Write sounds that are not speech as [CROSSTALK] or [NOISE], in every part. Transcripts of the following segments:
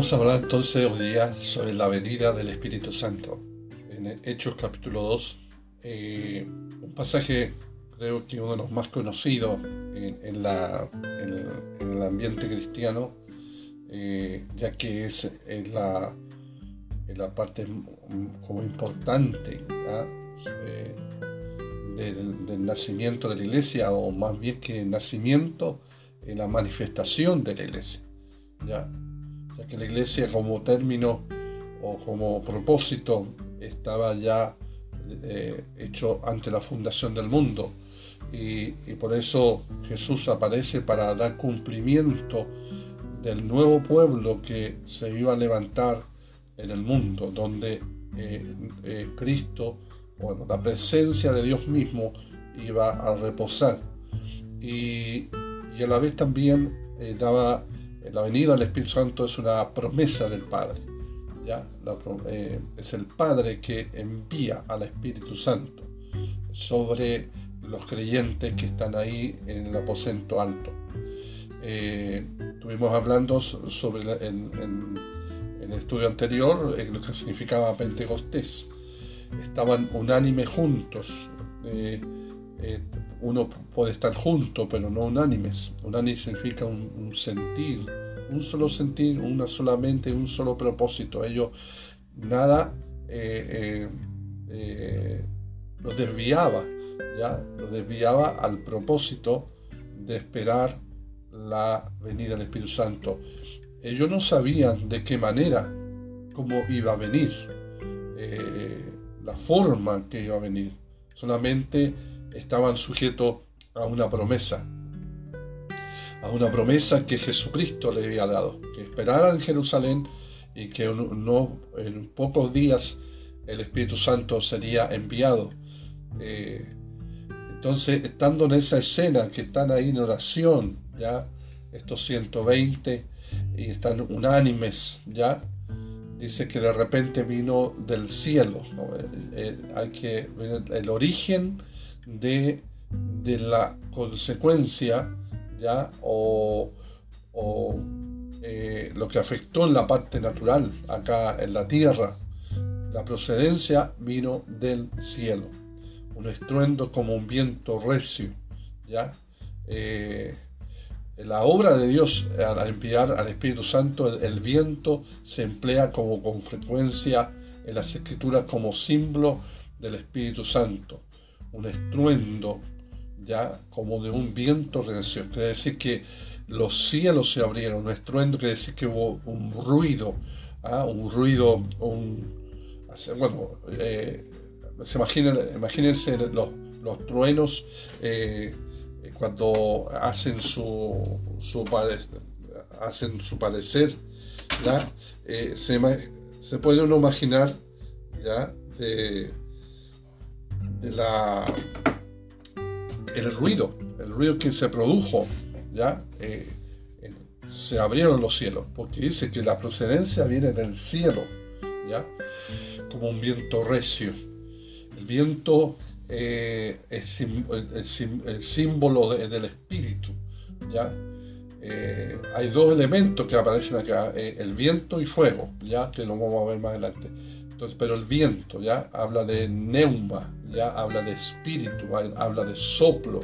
Vamos a hablar entonces hoy día sobre la venida del Espíritu Santo. En Hechos capítulo 2, eh, un pasaje creo que uno de los más conocidos en, el, ambiente cristiano, eh, ya que es, la, la, parte como importante eh, del, nacimiento de la iglesia, o más bien que el nacimiento en la manifestación de la iglesia. ¿ya? Que la iglesia como término o como propósito estaba ya eh, hecho ante la fundación del mundo. Y, por eso Jesús aparece para dar cumplimiento del nuevo pueblo que se iba a levantar en el mundo, donde eh, eh, Cristo, bueno, la presencia de Dios mismo iba a reposar. Y, y a la vez también daba la venida del Espíritu Santo es una promesa del Padre. Eh, es el Padre que envía al Espíritu Santo sobre los creyentes que están ahí en el aposento alto. Eh, estuvimos hablando sobre en, el estudio anterior lo que significaba Pentecostés. Estaban unánimes juntos. Eh, uno puede estar junto, pero no unánimes. Unánime significa un, sentir, un solo sentir, una solamente, un solo propósito. Ellos nada eh, eh, eh, los desviaba, ya los desviaba al propósito de esperar la venida del Espíritu Santo. Ellos no sabían de qué manera, cómo iba a venir, la forma que iba a venir. Solamente estaban sujetos a una promesa, a una promesa que Jesucristo le había dado, que esperaran en Jerusalén y que no, en pocos días el Espíritu Santo sería enviado. Eh, entonces, estando en esa escena que están ahí en oración, ya, estos 120, y están unánimes, ya, dice que de repente vino del cielo. hay que el origen de, la consecuencia ¿ya? o, eh, lo que afectó en la parte natural acá en la tierra. La procedencia vino del cielo, un estruendo como un viento recio. ¿ya? Eh, la obra de Dios al enviar al Espíritu Santo, el, viento se emplea como con frecuencia en las escrituras como símbolo del Espíritu Santo un estruendo, ya como de un viento redención. Quiere decir que los cielos se abrieron, un estruendo quiere decir que hubo un ruido, ¿ah? un ruido, un, bueno, eh, se imaginen, imagínense los, los truenos eh, cuando hacen su, su, hacen su parecer, ¿ya? Eh, se, se, puede uno imaginar ¿ya? De, el ruido, el ruido que se produjo, ¿ya? Eh, se abrieron los cielos, porque dice que la procedencia viene del cielo, ¿ya? Como un viento recio. El viento eh, es el, símbolo del espíritu, ¿ya? Eh, hay dos elementos que aparecen acá, el viento y fuego, ya que lo vamos a ver más adelante pero el viento ya habla de neuma, ya habla de espíritu, habla de soplo,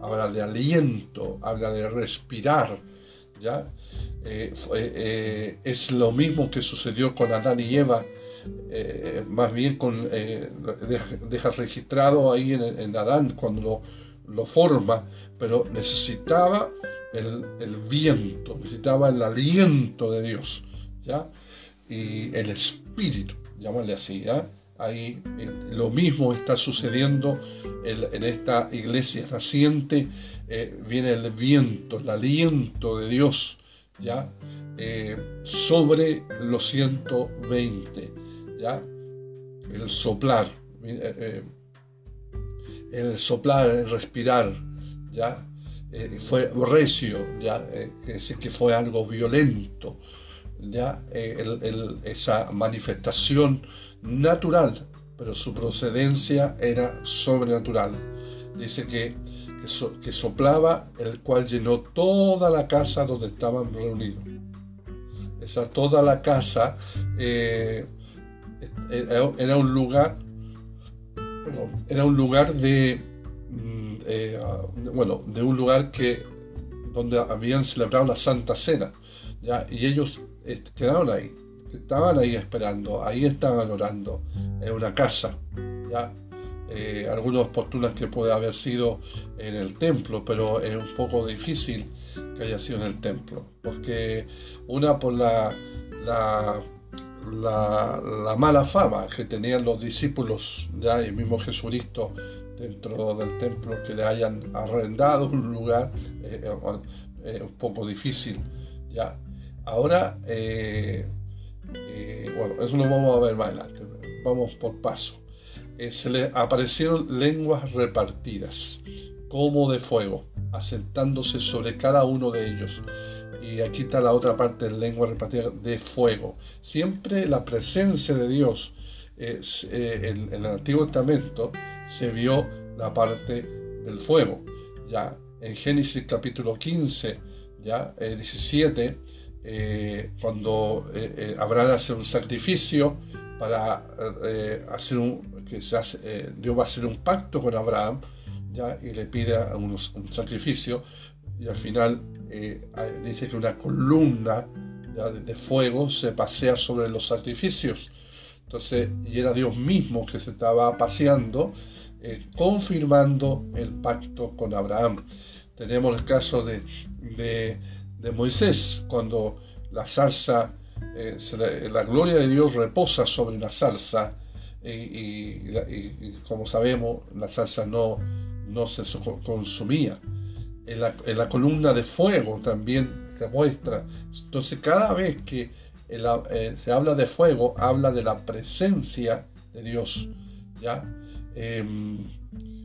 habla de aliento, habla de respirar. ¿ya? Eh, eh, es lo mismo que sucedió con Adán y Eva, eh, más bien deja, registrado ahí en, Adán cuando lo, forma, pero necesitaba el, el, viento, necesitaba el aliento de Dios, ¿ya? y el espíritu llamarle así. ¿eh? Ahí eh, lo mismo está sucediendo en, esta iglesia naciente. Eh, viene el viento, el aliento de Dios, ¿ya? sobre los 120, ¿ya? El soplar, el soplar, el respirar, ¿ya? fue recio, ya, decir que fue algo violento, ya eh, esa manifestación natural, pero su procedencia era sobrenatural. Dice que, que, soplaba, el cual llenó toda la casa donde estaban reunidos. esa, toda la casa eh, era un lugar, era un lugar de, mm, eh, bueno, de un lugar que donde habían celebrado la Santa Cena, ¿ya? y ellos quedaron ahí, estaban ahí esperando, ahí estaban orando, en una casa, ¿ya? Eh, algunos postulan que puede haber sido en el templo, pero es un poco difícil que haya sido en el templo, porque una por la, la, la, mala fama que tenían los discípulos, ya el mismo Jesucristo dentro del templo, que le hayan arrendado un lugar, es eh, eh, un poco difícil, ya. Ahora, bueno, eso lo vamos a ver más adelante, vamos por paso. Eh, se le aparecieron lenguas repartidas, como de fuego, asentándose sobre cada uno de ellos. Y aquí está la otra parte de lengua repartida de fuego. Siempre la presencia de Dios eh, en, el Antiguo Testamento se vio la parte del fuego. Ya en Génesis capítulo 15, ya 17, eh, cuando Abraham hace un sacrificio para hacer un, que se hace, eh, Dios va a hacer un pacto con Abraham ¿ya? y le pide un, sacrificio y al final eh, dice que una columna de, fuego se pasea sobre los sacrificios. Entonces, y era Dios mismo que se estaba paseando, eh, confirmando el pacto con Abraham. Tenemos el caso de, de, Moisés, cuando la salsa, la gloria de Dios reposa sobre la salsa, y, como sabemos, la salsa no, no se consumía. En la, columna de fuego también se muestra. Entonces, cada vez que eh, se habla de fuego, habla de la presencia de Dios. ¿ya? Em,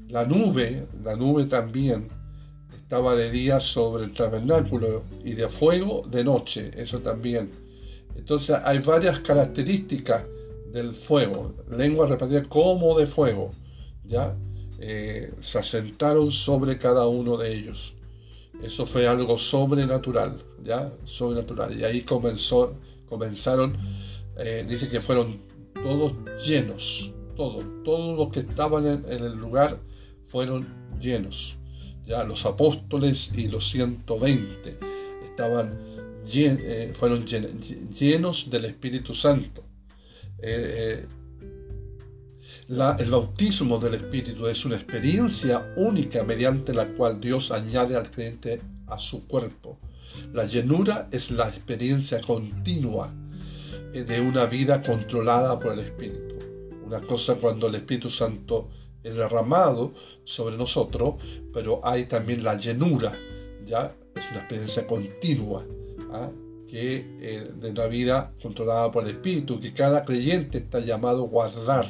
la nube, la nube también estaba de día sobre el tabernáculo y de fuego de noche, eso también. Entonces hay varias características del fuego, lengua repartida como de fuego, ¿ya? Eh, se asentaron sobre cada uno de ellos. Eso fue algo sobrenatural, ¿ya? Sobrenatural. Y ahí comenzó, comenzaron, eh, dice que fueron todos llenos, todos, todos los que estaban en, el lugar fueron llenos. Ya los apóstoles y los 120 estaban eh, fueron llenos del Espíritu Santo. Eh, eh, el bautismo del Espíritu es una experiencia única mediante la cual Dios añade al creyente a su cuerpo. La llenura es la experiencia continua de una vida controlada por el Espíritu. Una cosa cuando el Espíritu Santo es derramado sobre nosotros, pero hay también la llenura, ¿ya? Es una experiencia continua. ¿ah? que eh, de una vida controlada por el Espíritu, que cada creyente está llamado a guardar.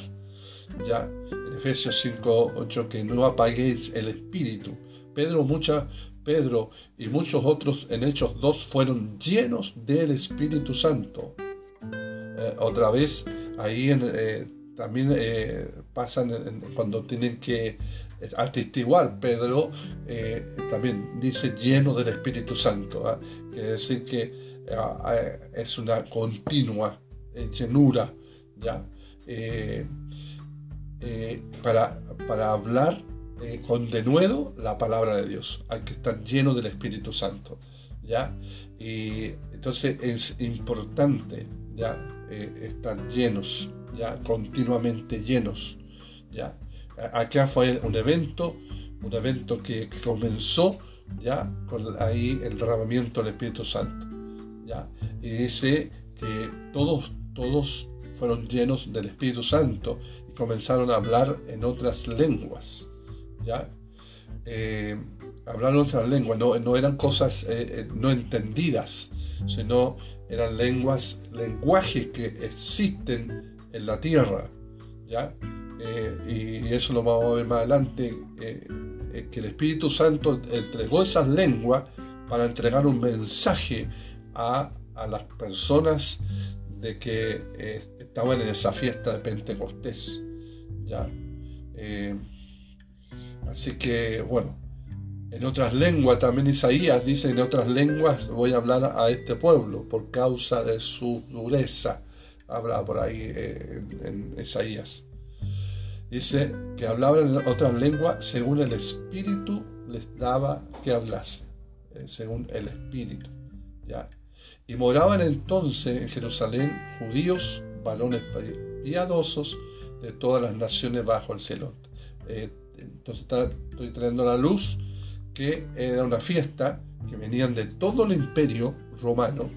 Ya en Efesios 5, 8, que no apaguéis el Espíritu. Pedro, mucha, Pedro y muchos otros en Hechos 2 fueron llenos del Espíritu Santo. Eh, otra vez, ahí eh, también pasan cuando tienen que atestiguar, Pedro también dice lleno del Espíritu Santo. ¿ah? Quiere decir que eh, es una continua llenura, ¿ya? Eh, eh, para, para hablar con denuedo la palabra de Dios. Hay que estar lleno del Espíritu Santo, ¿ya? Y entonces es importante, ¿ya? estar llenos, ¿ya? Continuamente llenos, ¿ya? Acá fue un evento, un evento que comenzó, ¿ya? Con ahí el derramamiento del Espíritu Santo. Y dice que todos, todos fueron llenos del Espíritu Santo y comenzaron a hablar en otras lenguas, ¿ya? Eh, hablar en otras lenguas, no, no eran cosas eh, eh, no entendidas, sino eran lenguas, lenguajes que existen en la tierra, ¿ya? y eso lo vamos a ver más adelante, que el Espíritu Santo entregó esas lenguas para entregar un mensaje a, las personas de que eh, estaban en esa fiesta de Pentecostés. ¿ya? Eh, así que, bueno, En otras lenguas, también Isaías dice, en otras lenguas voy a hablar a este pueblo por causa de su dureza. Habla por ahí eh, en, Isaías. Dice que hablaban otras lenguas según el Espíritu les daba que hablase. Eh, según el Espíritu. ¿ya? Y moraban entonces en Jerusalén judíos, varones piadosos de todas las naciones bajo el cielo. Eh, entonces estoy trayendo la luz que era una fiesta que venían de todo el imperio romano,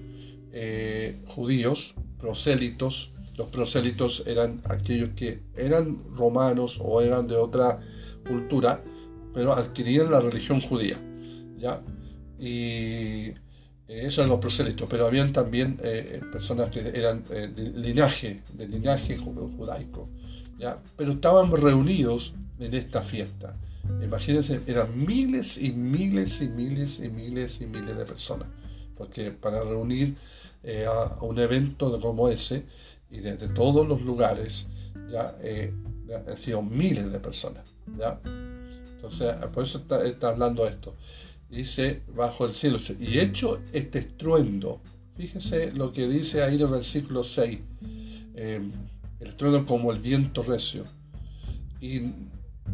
eh, judíos, prosélitos. Los prosélitos eran aquellos que eran romanos o eran de otra cultura, pero adquirían la religión judía. ¿ya? Y eh, eso eran los prosélitos, pero habían también eh, personas que eran de linaje, de linaje judaico. ¿ya? Pero estaban reunidos en esta fiesta. Imagínense, eran miles y miles y miles y miles y miles de personas. Porque para reunir eh, a, un evento como ese y desde todos los lugares, ya eh, han sido miles de personas. ¿ya? Entonces, por eso está, hablando esto. Dice, bajo el cielo, y hecho este estruendo, fíjese lo que dice ahí en el versículo 6, eh, el estruendo como el viento recio. Y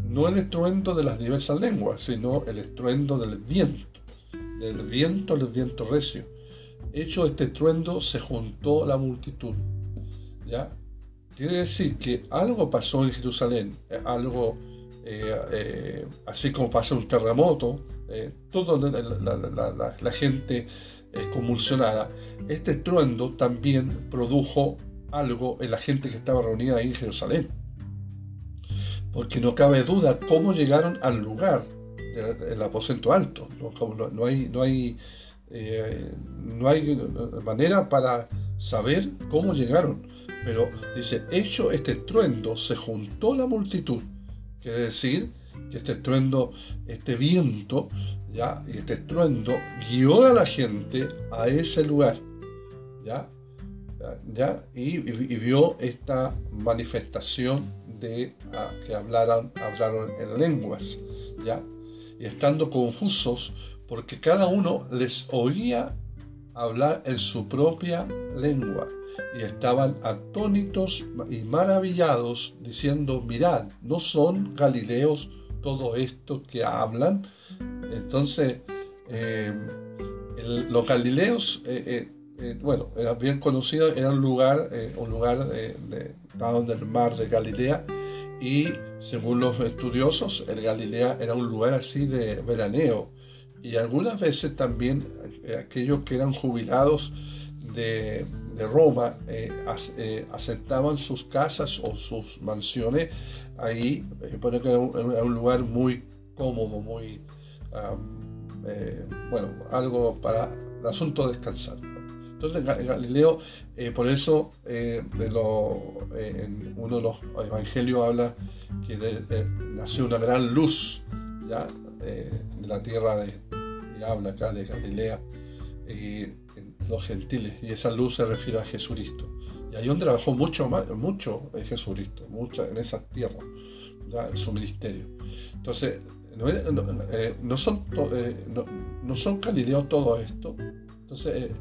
no el estruendo de las diversas lenguas, sino el estruendo del viento, del viento, el viento recio. Hecho este estruendo, se juntó la multitud. ¿Ya? Quiere decir que algo pasó en Jerusalén, eh, algo eh, eh, así como pasa un terremoto, toda la, la, gente es convulsionada. Este estruendo también produjo algo en la gente que estaba reunida ahí en Jerusalén porque no cabe duda cómo llegaron al lugar del aposento alto. No, hay, no, hay, eh, no hay manera para saber cómo llegaron. Pero dice, hecho este estruendo, se juntó la multitud. Quiere decir que este estruendo, este viento, ya, este estruendo guió a la gente a ese lugar. ¿ya? ¿ya? Y, vio esta manifestación de que hablaran, hablaron en lenguas, ¿ya? Y estando confusos, porque cada uno les oía hablar en su propia lengua, y estaban atónitos y maravillados, diciendo, mirad, ¿no son galileos todo esto que hablan? Entonces, eh, los galileos, eh, eh, bueno, era bien conocido, era un lugar, un lugar de, en el mar de Galilea y según los estudiosos el Galilea era un lugar así de veraneo y algunas veces también eh, aquellos que eran jubilados de, Roma eh, eh, aceptaban sus casas o sus mansiones ahí, porque era un, lugar muy cómodo, muy, bueno, algo para el asunto de descansar. Entonces Galileo, eh, por eso eh, de eh, en uno de los evangelios habla que nació una gran luz ya en la tierra de, habla acá de Galilea, y los gentiles, y esa luz se refiere a Jesucristo. Y donde trabajó mucho, mucho Jesucristo, mucho en esa tierra, en su ministerio. Entonces, no, son, no, son Galileos todo esto. Entonces,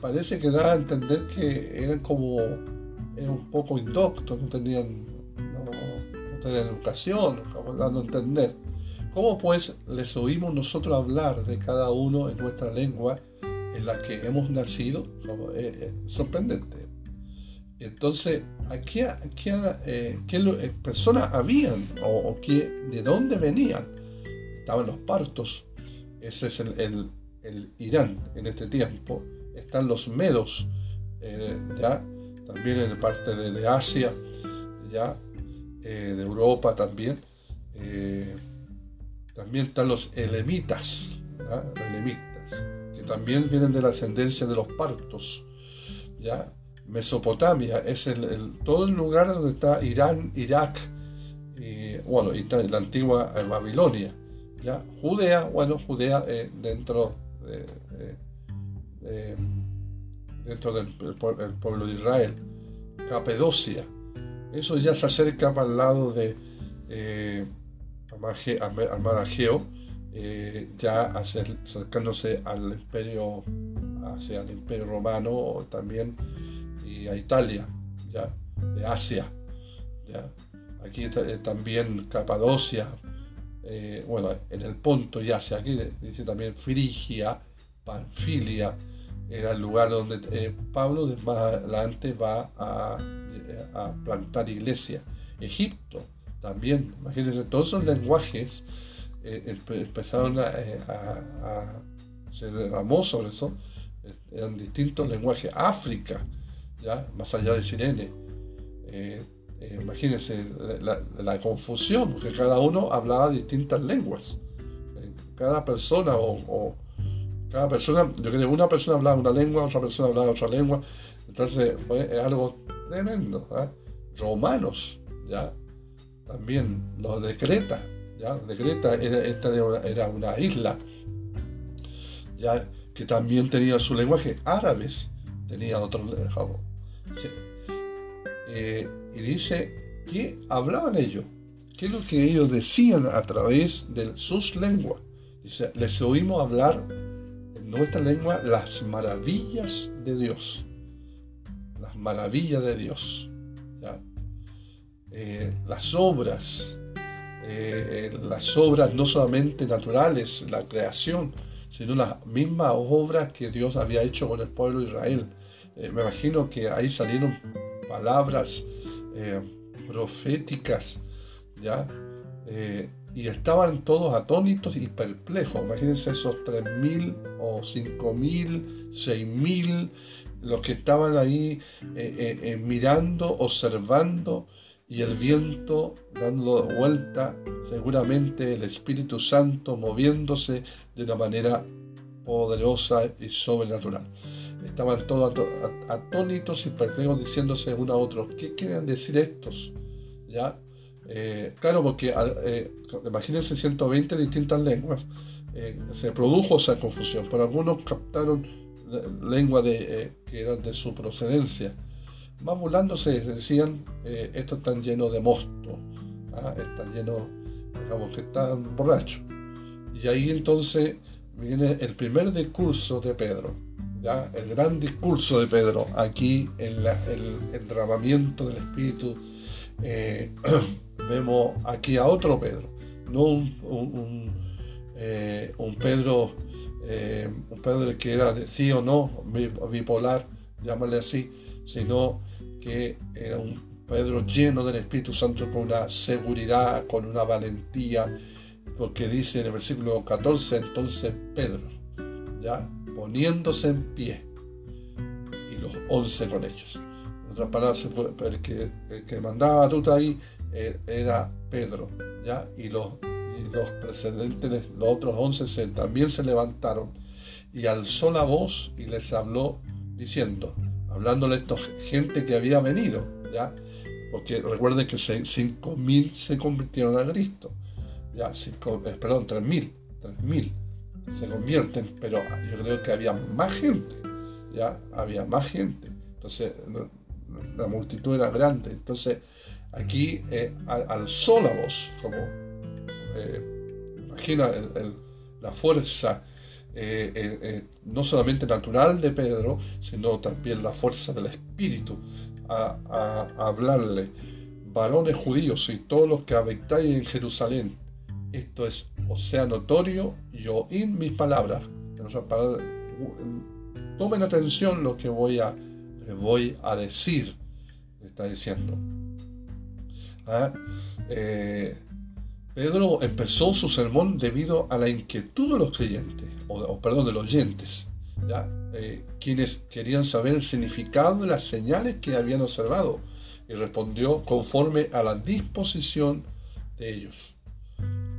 parece que da a entender que eran como un poco indoctos, no tenían, no, tenían educación, dando a entender. ¿Cómo pues les oímos nosotros hablar de cada uno en nuestra lengua en la que hemos nacido? Eh, eh, sorprendente. Entonces, ¿a qué, eh, personas habían o, qué, de dónde venían? Estaban los partos, ese es el, Irán en este tiempo, están los medos, ya, también en parte de, Asia, ya, de Europa también. Eh, también están los elemitas, elemitas, que también vienen de la ascendencia de los partos. ¿ya? Mesopotamia es el, todo el lugar donde está Irán, Irak, y, bueno, está la antigua Babilonia. ¿ya? Judea, bueno, Judea dentro de eh, dentro del, pueblo de Israel, Capedocia. Eso ya se acerca para el lado de eh, al mar Ageo, eh, ya acercándose al imperio, hacia el imperio romano también y a Italia, ya, de Asia. Ya. Aquí eh, también Capadocia, eh, bueno, en el Ponto y Asia, aquí dice también Frigia, Panfilia, era el lugar donde Pablo más adelante va a, a plantar iglesia. Egipto también, imagínense, todos esos lenguajes eh, empezaron eh, a, se derramó sobre eso, eh, eran distintos lenguajes. África, ya más allá de Sirene. imagínense la, confusión, porque cada uno hablaba distintas lenguas. cada persona o, cada persona, yo creo que una persona hablaba una lengua, otra persona hablaba otra lengua. Entonces fue algo tremendo. Romanos, ya también los de Creta, ¿ya? de Creta era, esta era una isla, ya que también tenía su lenguaje, árabes tenía otro lenguaje. Eh, y dice que hablaban ellos, qué es lo que ellos decían a través de sus lenguas. Dice, les oímos hablar en nuestra lengua las maravillas de Dios. Las maravillas de Dios. ¿ya? Eh, las obras, eh, eh, las obras no solamente naturales, la creación, sino las mismas obras que Dios había hecho con el pueblo de Israel. me imagino que ahí salieron palabras proféticas, ¿ya? y estaban todos atónitos y perplejos. Imagínense esos 3.000 o 5.000, 6.000, los que estaban ahí mirando, observando y el viento dando vuelta, seguramente el Espíritu Santo moviéndose de una manera poderosa y sobrenatural. Estaban todos atónitos y perplejos diciéndose uno a otro, ¿qué quieren decir estos? ¿Ya? Eh, claro, porque eh, imagínense 120 distintas lenguas, eh, se produjo esa confusión, pero algunos captaron lengua de, que eran de su procedencia más burlándose, decían, eh, esto está lleno de mosto, ¿ah? está lleno, digamos que están borrachos. Y ahí entonces viene el primer discurso de Pedro, ¿ya? el gran discurso de Pedro, aquí en el entramamiento del Espíritu. Eh, [CLEARS THROAT] vemos aquí a otro Pedro, no un, un, eh, Pedro, un Pedro que era sí o no, bipolar, llámale así, sino que era un Pedro lleno del Espíritu Santo con una seguridad, con una valentía, porque dice en el versículo 14, entonces Pedro, ya poniéndose en pie, y los once con ellos. En otras palabras, el que, el que mandaba tuta ahí eh, era Pedro, ya, y los, y los precedentes, los otros once también se levantaron y alzó la voz y les habló diciendo, hablándole a esta gente que había venido, ¿ya? Porque recuerden que 5.000 se convirtieron a Cristo, ¿ya? Cinco, eh, perdón, 3.000, 3.000 se convierten, pero yo creo que había más gente, ¿ya? Había más gente, entonces la multitud era grande, entonces aquí eh, alzó la voz, como eh, imagina la fuerza eh, eh, eh, no solamente natural de Pedro, sino también la fuerza del Espíritu, a, hablarle, varones judíos y todos los que habitáis en Jerusalén, esto es, o sea notorio y oíd mis palabras. tomen atención lo que voy a, voy a decir, está diciendo. ¿Ah? Pedro empezó su sermón debido a la inquietud de los creyentes o, perdón, de los oyentes, ¿ya? Eh, quienes querían saber el significado de las señales que habían observado y respondió conforme a la disposición de ellos,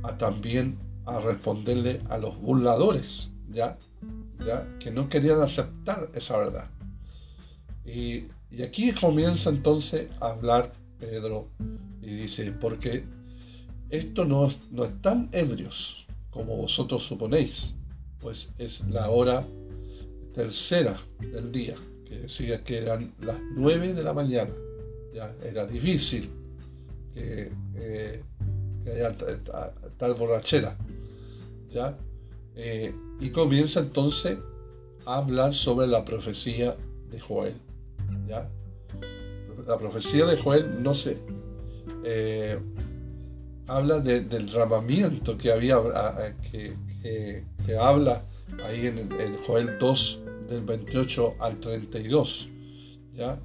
a también a responderle a los burladores, ¿ya? ¿ya? que no querían aceptar esa verdad. Y, y aquí comienza entonces a hablar Pedro y dice, porque esto no, no están ebrios como vosotros suponéis, pues es la hora tercera del día, que decía que eran las nueve de la mañana. Ya era difícil que, eh, haya tal borrachera. ¿ya? Eh, y comienza entonces a hablar sobre la profecía de Joel, ¿ya? La profecía de Joel no se eh, habla del ramamiento que había, que, que, habla ahí en, en, Joel 2, del 28 al 32, ¿ya?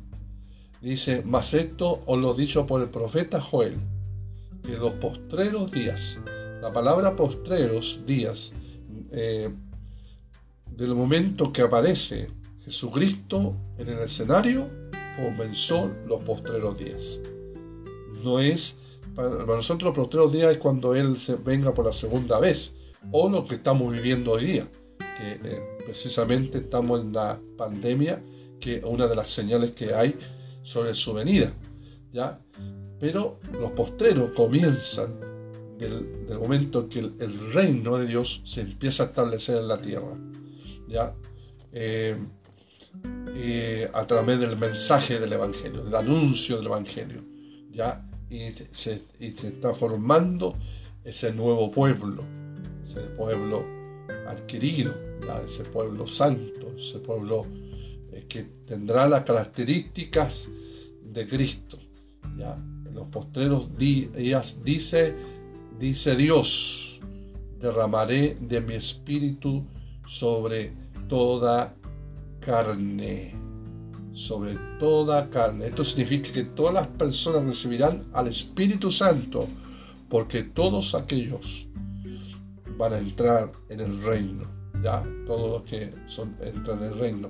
Dice, mas esto os lo dicho por el profeta Joel, que los postreros días, la palabra postreros días, eh, del momento que aparece Jesucristo en el escenario, comenzó los postreros días. No es, para nosotros los postreros días es cuando Él se venga por la segunda vez, o lo que estamos viviendo hoy día, que eh, precisamente estamos en la pandemia, que una de las señales que hay sobre su venida. ¿ya? Pero los postreros comienzan del, momento que el, reino de Dios se empieza a establecer en la tierra. ¿ya? Eh, eh, a través del mensaje del Evangelio, del anuncio del Evangelio. ¿ya? Y se, está formando ese nuevo pueblo, ese pueblo adquirido, ese pueblo santo, ese pueblo que tendrá las características de Cristo. ¿ya? En los postreros días dice, dice Dios, derramaré de mi espíritu sobre toda carne. Sobre toda carne. Esto significa que todas las personas recibirán al Espíritu Santo, porque todos aquellos van a entrar en el reino. Ya, todos los que son, entran en el reino.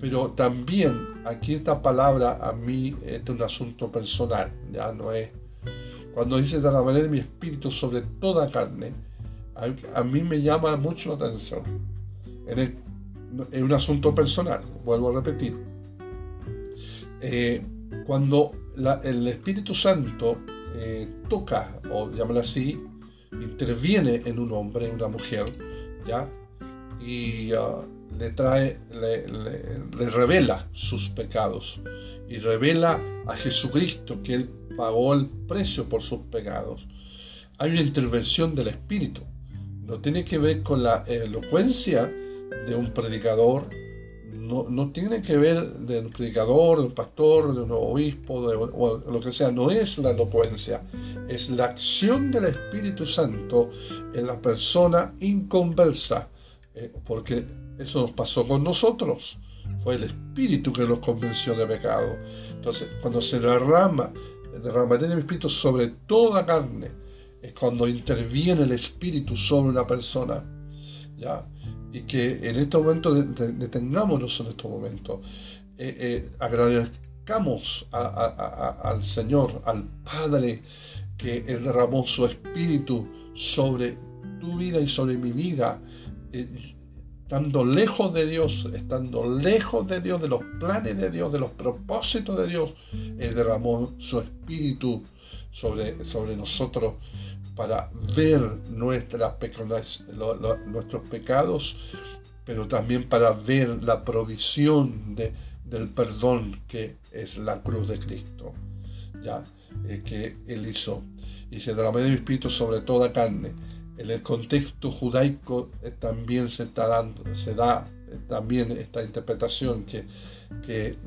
Pero también aquí esta palabra a mí es un asunto personal, ya no es. Cuando dice manera de mi espíritu sobre toda carne, a, mí me llama mucho la atención. es un asunto personal, vuelvo a repetir. Eh, cuando el Espíritu Santo eh, toca, o llámalo así, interviene en un hombre, en una mujer, ¿ya? Y uh, le trae, le, revela sus pecados y revela a Jesucristo que Él pagó el precio por sus pecados. Hay una intervención del Espíritu. No tiene que ver con la elocuencia de un predicador, no, no tiene que ver de un predicador, de un pastor, de un obispo, de, o lo que sea. No es la elocuencia, es la acción del Espíritu Santo en la persona inconversa. Eh, porque eso nos pasó con nosotros. Fue el Espíritu que nos convenció de pecado. Entonces, cuando se derrama, derramaré de Espíritu sobre toda carne, es cuando interviene el Espíritu sobre una persona. ¿ya? Y que en este momento detengámonos en estos momentos. Eh, eh, agradezcamos al Señor, al Padre, que derramó su Espíritu sobre tu vida y sobre mi vida. Eh, estando lejos de Dios, estando lejos de Dios, de los planes de Dios, de los propósitos de Dios, derramó su espíritu sobre, sobre nosotros para ver nuestros pecados, pero también para ver la provisión de, del perdón que es la cruz de Cristo, ya eh, que Él hizo. Y se derramó de mi espíritu sobre toda carne en el contexto judaico eh, también se, está dando, se da eh, también esta interpretación que,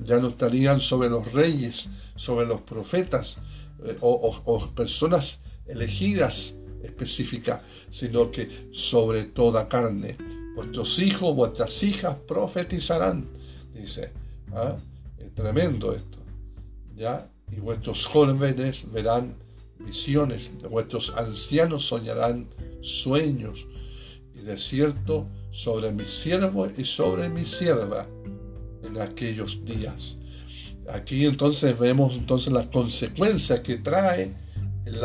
ya no estarían sobre los reyes, sobre los profetas o, personas elegidas específicas, sino que sobre toda carne. Vuestros hijos, vuestras hijas profetizarán, dice. ¿ah? Es tremendo esto. ¿ya? Y vuestros jóvenes verán visiones, vuestros ancianos soñarán sueños, y de cierto sobre mi siervo y sobre mi sierva en aquellos días. Aquí entonces vemos entonces las consecuencias que trae el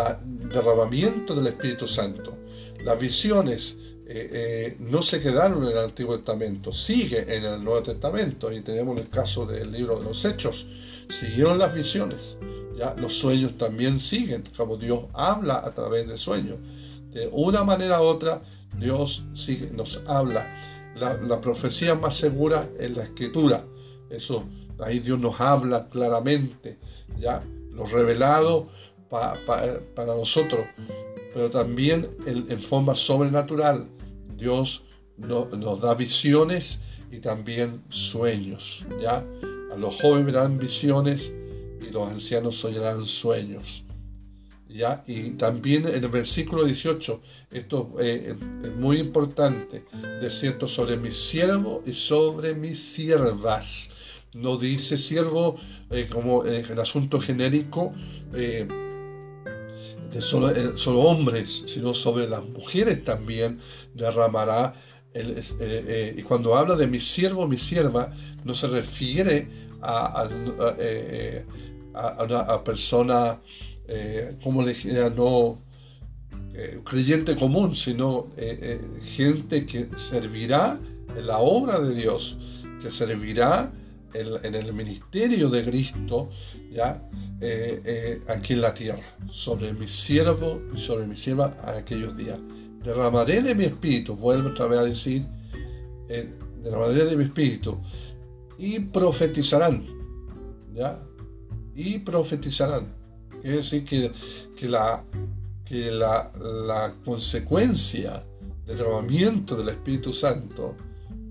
derramamiento del Espíritu Santo. Las visiones eh, eh, no se quedaron en el Antiguo Testamento, sigue en el Nuevo Testamento y tenemos el caso del libro de los Hechos, siguieron las visiones, ya los sueños también siguen, como Dios habla a través de sueños. De una manera u otra, Dios sigue, nos habla. La, profecía más segura es la escritura. Eso, ahí Dios nos habla claramente, ya, lo revelado para nosotros. pero también en, forma sobrenatural. Dios nos da visiones y también sueños, ¿ya? A los jóvenes verán visiones y los ancianos soñarán sueños. ¿Ya? Y también en el versículo 18, esto eh, es muy importante, de cierto, sobre mi siervo y sobre mis siervas. No dice siervo eh, como el asunto genérico eh, de solo, solo, hombres, sino sobre las mujeres también derramará. El, y cuando habla de mi siervo, mi sierva, no se refiere a, a, una persona, eh, como le no eh, creyente común, sino eh, gente que servirá en la obra de Dios, que servirá en, el ministerio de Cristo, ya aquí en la tierra, sobre mi siervo y sobre mi sierva en aquellos días. Derramaré de mi espíritu, vuelvo otra vez a decir, derramaré de mi espíritu y profetizarán. ¿ya? y profetizarán. Es decir, que, que, la, que la, la, consecuencia del derramamiento del Espíritu Santo,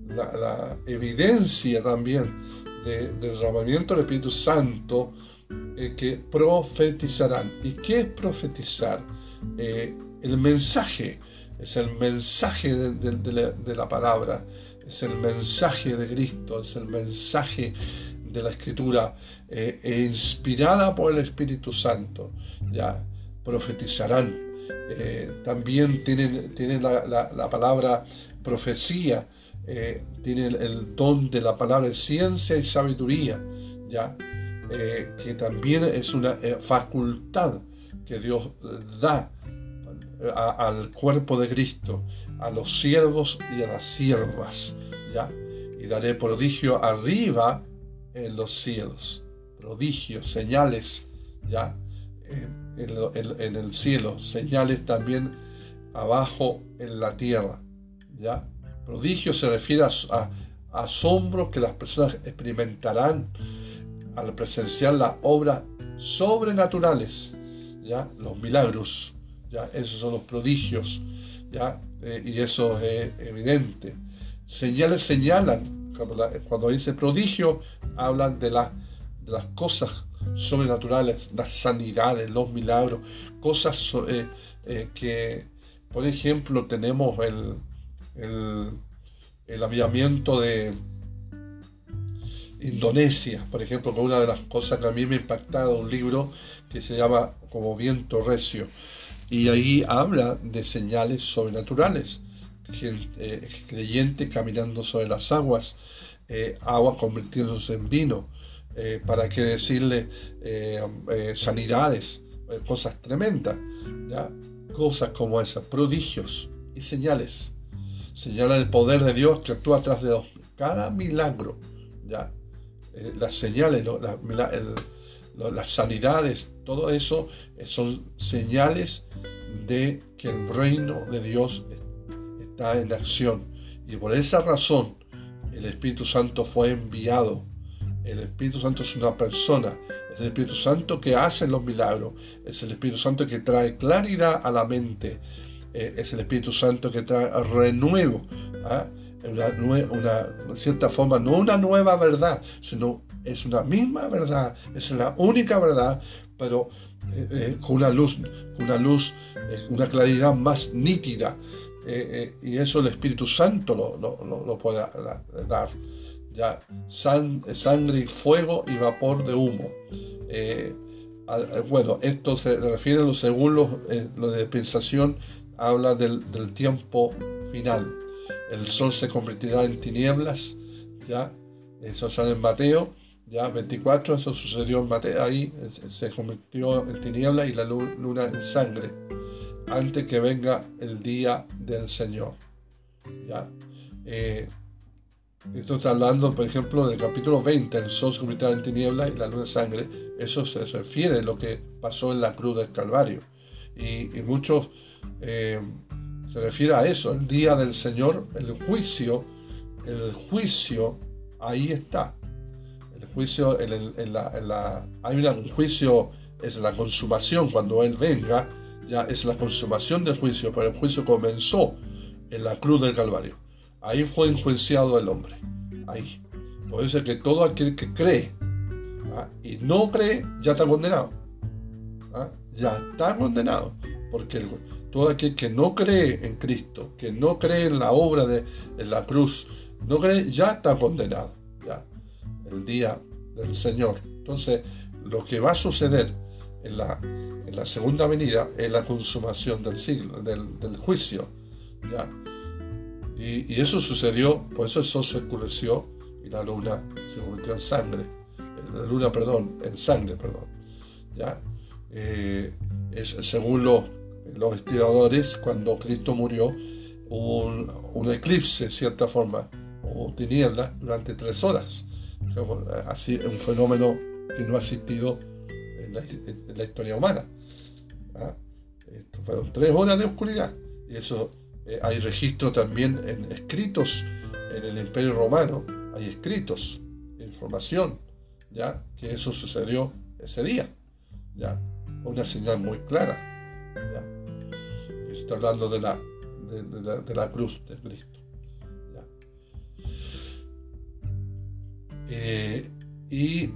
la, evidencia también del derramamiento del Espíritu Santo, eh, que profetizarán. ¿Y qué es profetizar? Eh, el mensaje, es el mensaje de, la, palabra, es el mensaje de Cristo, es el mensaje de la escritura eh, e inspirada por el Espíritu Santo, ya profetizarán. Eh, también tienen, tienen la, palabra profecía, eh, tienen el don de la palabra ciencia y sabiduría, ya que también es una facultad que Dios da al cuerpo de Cristo, a los siervos y a las siervas, ya y daré prodigio arriba en los cielos, prodigios, señales, ya eh, en, el cielo, señales también abajo en la tierra, ya. Prodigio se refiere a, asombro que las personas experimentarán al presenciar las obras sobrenaturales, ya, los milagros, ya, esos son los prodigios, ya, eh, y eso es evidente. Señales señalan cuando dice prodigio, hablan de, las cosas sobrenaturales, las sanidades, los milagros, cosas eh, eh, que, por ejemplo, tenemos el, el, el aviamiento de Indonesia, por ejemplo, que una de las cosas que a mí me ha impactado, un libro que se llama como viento recio, y ahí habla de señales sobrenaturales. Eh, creyente caminando sobre las aguas, eh, agua convirtiéndose en vino, eh, para que decirle sanidades, cosas tremendas, cosas como esas, prodigios y señales. Señala el poder de Dios que actúa atrás de cada milagro, ¿ya? las señales, las sanidades, todo eso son señales de que el reino de Dios en acción. Y por esa razón el Espíritu Santo fue enviado. El Espíritu Santo es una persona. Es el Espíritu Santo que hace los milagros. Es el Espíritu Santo que trae claridad a la mente. Eh, es el Espíritu Santo que trae renuevo. ¿ah? Una, una, cierta forma, no una nueva verdad, sino es una misma verdad, es la única verdad, pero eh, eh, con una luz, una luz, una claridad más nítida, eh, eh, y eso el Espíritu Santo lo, lo, puede dar. Ya, sangre y fuego y vapor de humo. Eh, bueno, esto se refiere, según los, lo de dispensación, habla del, tiempo final. El sol se convertirá en tinieblas, ya, eso sale en Mateo, ya 24, eso sucedió en Mateo, ahí se convirtió en tinieblas y la luna en sangre antes que venga el día del Señor. ¿ya? Eh, esto está hablando, por ejemplo, del capítulo 20, el sol se convirtió en tiniebla y la luz de sangre. Eso se refiere a lo que pasó en la cruz del Calvario. Y, muchos eh, se refiere a eso, el día del Señor, el juicio, el juicio, ahí está. El juicio, en, la, hay un juicio, es la consumación cuando Él venga, ya es la consumación del juicio, pero el juicio comenzó en la cruz del Calvario. Ahí fue enjuiciado el hombre. Ahí. Por eso es que todo aquel que cree ¿ah? y no cree ya está condenado. ¿ah? Ya está condenado. Porque todo aquel que no cree en Cristo, que no cree en la obra de la cruz, no cree, ya está condenado. Ya. El día del Señor. Entonces, lo que va a suceder en la, en la segunda venida es la consumación del siglo, del, juicio. ¿ya? Y, eso sucedió, por eso el sol se oscureció y la luna se convirtió en sangre. La luna, perdón, en sangre, perdón. ¿ya? Eh, es, según los, los estiradores, cuando Cristo murió, hubo un, eclipse, de cierta forma, o tiniebla, durante tres horas. Así, un fenómeno que no ha existido en la, historia humana. ¿ah? fueron tres horas de oscuridad. Y eso eh, hay registro también en escritos en el Imperio Romano, hay escritos, información, ya que eso sucedió ese día. Ya, una señal muy clara. Hablando de la, de, la, cruz de Cristo. Eh, y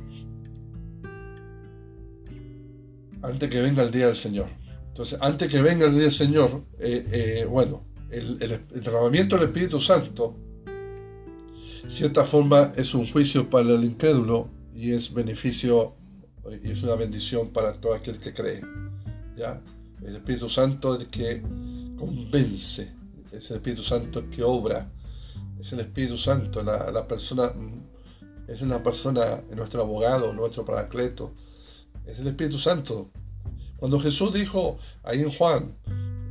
antes que venga el día del Señor. Entonces, antes que venga el día del Señor, eh, eh, bueno, el, derramamiento del Espíritu Santo, cierta forma, es un juicio para el incrédulo y es beneficio y es una bendición para todo aquel que cree. ¿ya? El Espíritu Santo es el que convence, es el Espíritu Santo el que obra, es el Espíritu Santo, la, la persona, es una persona, nuestro abogado, nuestro paracleto, es el Espíritu Santo. Cuando Jesús dijo ahí en Juan,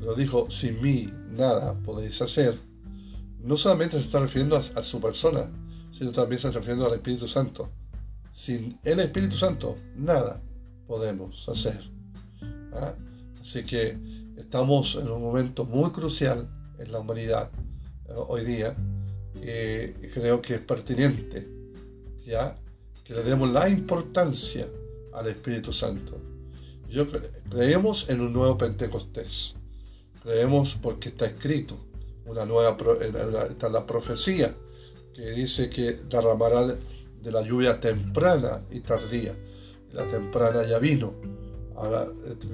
lo dijo, sin mí nada podéis hacer, no solamente se está refiriendo a, su persona, sino también se está refiriendo al Espíritu Santo. Sin el Espíritu Santo, nada podemos hacer. ¿Ah? Así que estamos en un momento muy crucial en la humanidad eh, hoy día. y creo que es pertinente ya que le demos la importancia al Espíritu Santo. Yo creemos en un nuevo Pentecostés. Creemos porque está escrito una nueva está la profecía que dice que derramará de la lluvia temprana y tardía. La temprana ya vino. Ahora,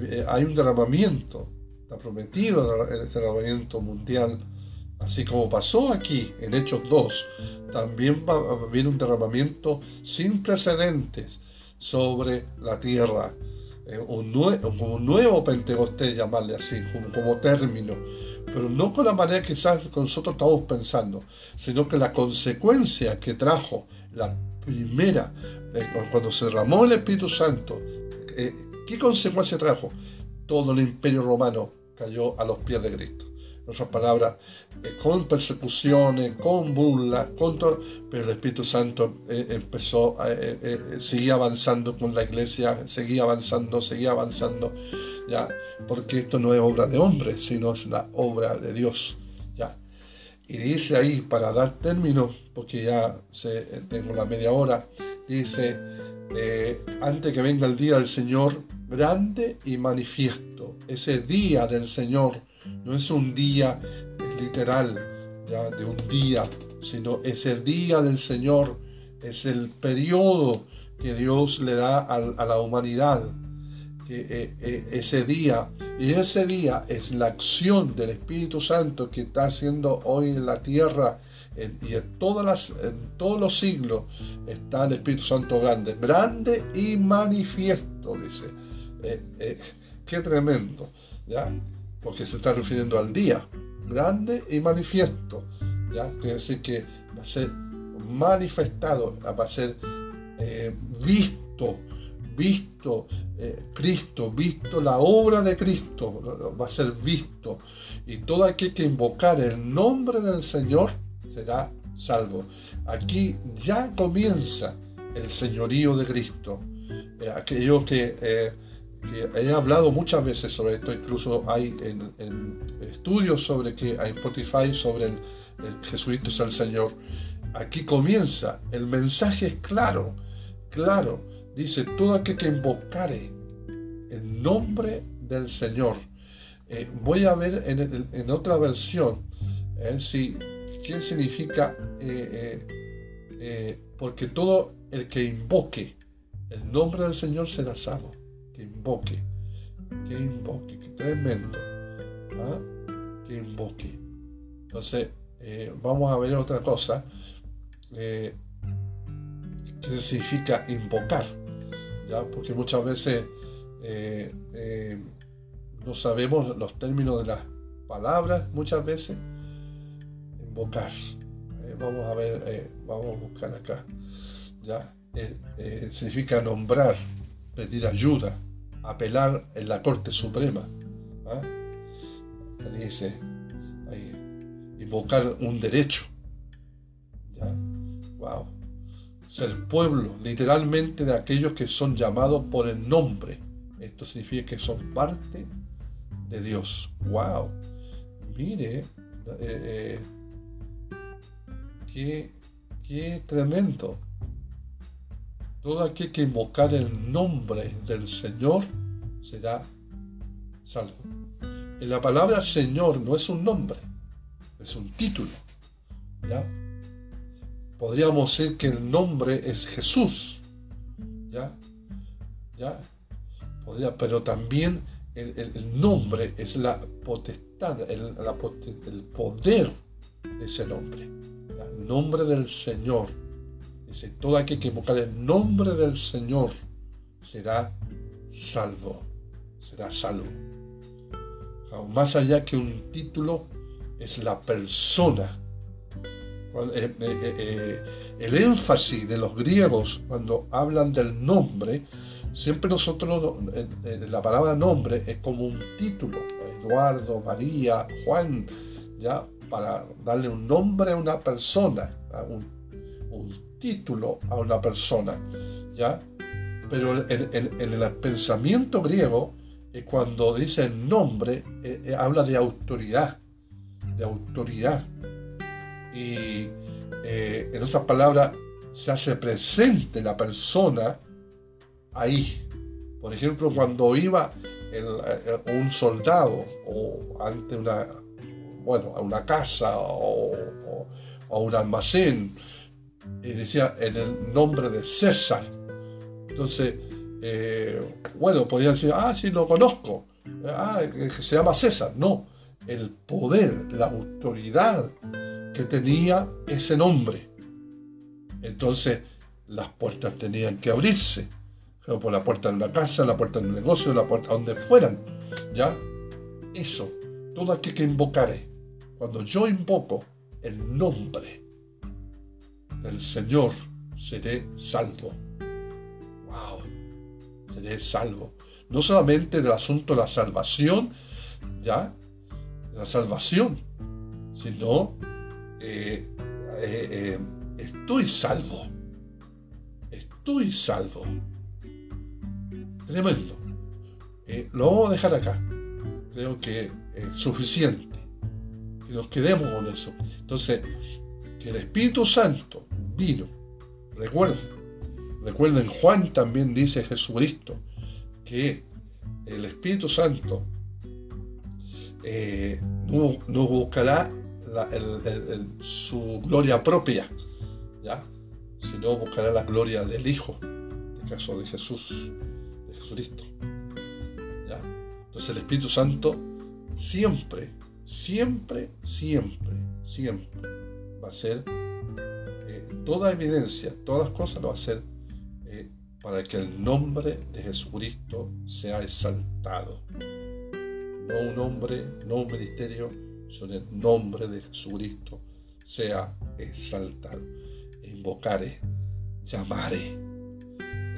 eh, hay un derramamiento, está prometido el derramamiento mundial, así como pasó aquí en Hechos 2, también va, viene un derramamiento sin precedentes sobre la tierra. Eh, un, nuevo Pentecostés, llamarle así, como, término, pero no con la manera que nosotros estamos pensando, sino que la consecuencia que trajo la primera, eh, cuando se derramó el Espíritu Santo, eh, ¿qué consecuencia trajo? Todo el imperio romano cayó a los pies de Cristo otras palabras, eh, con persecuciones, con burlas, con pero el Espíritu Santo eh, empezó, eh, seguía avanzando con la iglesia, seguía avanzando, seguía avanzando, ya, porque esto no es obra de hombre, sino es la obra de Dios, ya. Y dice ahí, para dar término, porque ya tengo la media hora, dice, antes que venga el día del Señor, grande y manifiesto, ese día del Señor, no es un día literal, ya, de un día, sino es el día del Señor, es el periodo que Dios le da a, la humanidad, que, eh, eh, ese día, y ese día es la acción del Espíritu Santo que está haciendo hoy en la tierra y en, todos los siglos está el Espíritu Santo grande, grande y manifiesto, dice. Eh, qué tremendo, ¿ya? porque se está refiriendo al día, grande y manifiesto. ¿ya? Quiere decir que va a ser manifestado, va a ser eh, visto, visto eh, Cristo, visto la obra de Cristo, va a ser visto. Y todo aquel que invocar el nombre del Señor será salvo. Aquí ya comienza el señorío de Cristo. Eh, aquello que he hablado muchas veces sobre esto, incluso hay en, estudios sobre que hay Spotify sobre el, Jesucristo es el Señor. Aquí comienza, el mensaje es claro, claro. Dice, todo aquel que invocare el nombre del Señor. Eh, voy a ver en, otra versión eh, si, qué significa, porque todo el que invoque el nombre del Señor será salvo. Que invoque, que invoque, que tremendo. ¿ah? Que invoque. Entonces, vamos a ver otra cosa. ¿Qué significa invocar? ¿Ya? Porque muchas veces eh, eh, no sabemos los términos de las palabras muchas veces. Invocar. Eh, vamos a ver, vamos a buscar acá. ¿ya? significa nombrar, pedir ayuda, apelar en la Corte Suprema. ¿ah? Dice invocar un derecho. Wow. Ser pueblo, literalmente, de aquellos que son llamados por el nombre esto significa que son parte de Dios. ¡Wow! Mire, eh, eh, qué, tremendo. Todo aquel que invocar el nombre del Señor será salvo. En la palabra Señor no es un nombre, es un título. ¿ya? Podríamos decir que el nombre es Jesús. ¿ya? ¿ya? pero también el, nombre es la potestad, el, poder de ese nombre. Nombre del Señor. Dice, todo aquel que invocar el nombre del Señor será salvo. Será salvo. Más allá que un título, es la persona. Eh, eh, eh, el énfasis de los griegos cuando hablan del nombre Siempre nosotros, la palabra nombre es como un título, Eduardo, María, Juan, ¿ya? Para darle un nombre a una persona, un, título a una persona, ¿ya? Pero en, el pensamiento griego, eh, cuando dice el nombre, eh, eh, habla de autoridad, de autoridad. Y en otras palabras, se hace presente la persona ahí. Por ejemplo, cuando iba eh, un soldado o ante una, bueno, a una casa o, a un almacén, y decía en el nombre de César. Entonces, eh, bueno, podían decir, ah, sí, lo conozco, ah, que se llama César. No, el poder, la autoridad que tenía ese nombre. Entonces, las puertas tenían que abrirse por la puerta de una casa, la puerta de un negocio, la puerta donde fueran. ¿Ya? Eso, todo aquel que invocaré. Cuando yo invoco el nombre del Señor, seré salvo. ¡Wow! Seré salvo. No solamente del asunto de la salvación, ¿ya? la salvación, sino eh, eh, eh, estoy salvo. Estoy salvo. Tremendo. Lo vamos a dejar acá. Creo que es suficiente. Que nos quedemos con eso. Entonces, que el Espíritu Santo vino. Recuerden. Recuerden, Juan también dice Jesucristo que el Espíritu Santo eh, no, buscará su gloria propia, ¿ya? sino buscará la gloria del Hijo, en el caso de Jesús. Jesucristo. ¿Ya? Entonces el Espíritu Santo siempre, siempre, siempre, siempre va a ser eh, toda evidencia, todas las cosas lo va a hacer eh, para que el nombre de Jesucristo sea exaltado. No un hombre, no un ministerio, sino el nombre de Jesucristo sea exaltado. Invocare, llamare,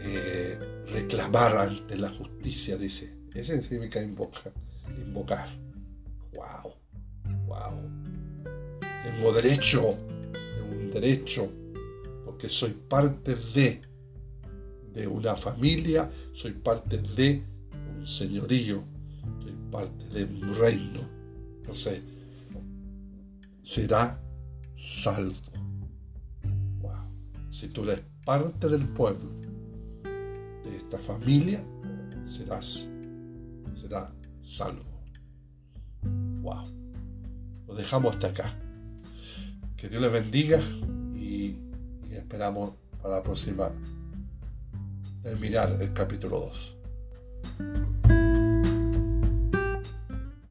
eh, reclamar ante la justicia, dice. Ese significa invocar. Invocar. Wow. Tengo derecho, tengo un derecho, porque soy parte de, de una familia, soy parte de un señorío, soy parte de un reino. Entonces, será salvo. Wow. Si tú eres parte del pueblo, de esta familia, serás, será salvo. wow. Lo dejamos hasta acá. Que Dios les bendiga y, y esperamos para la próxima terminar el capítulo 2.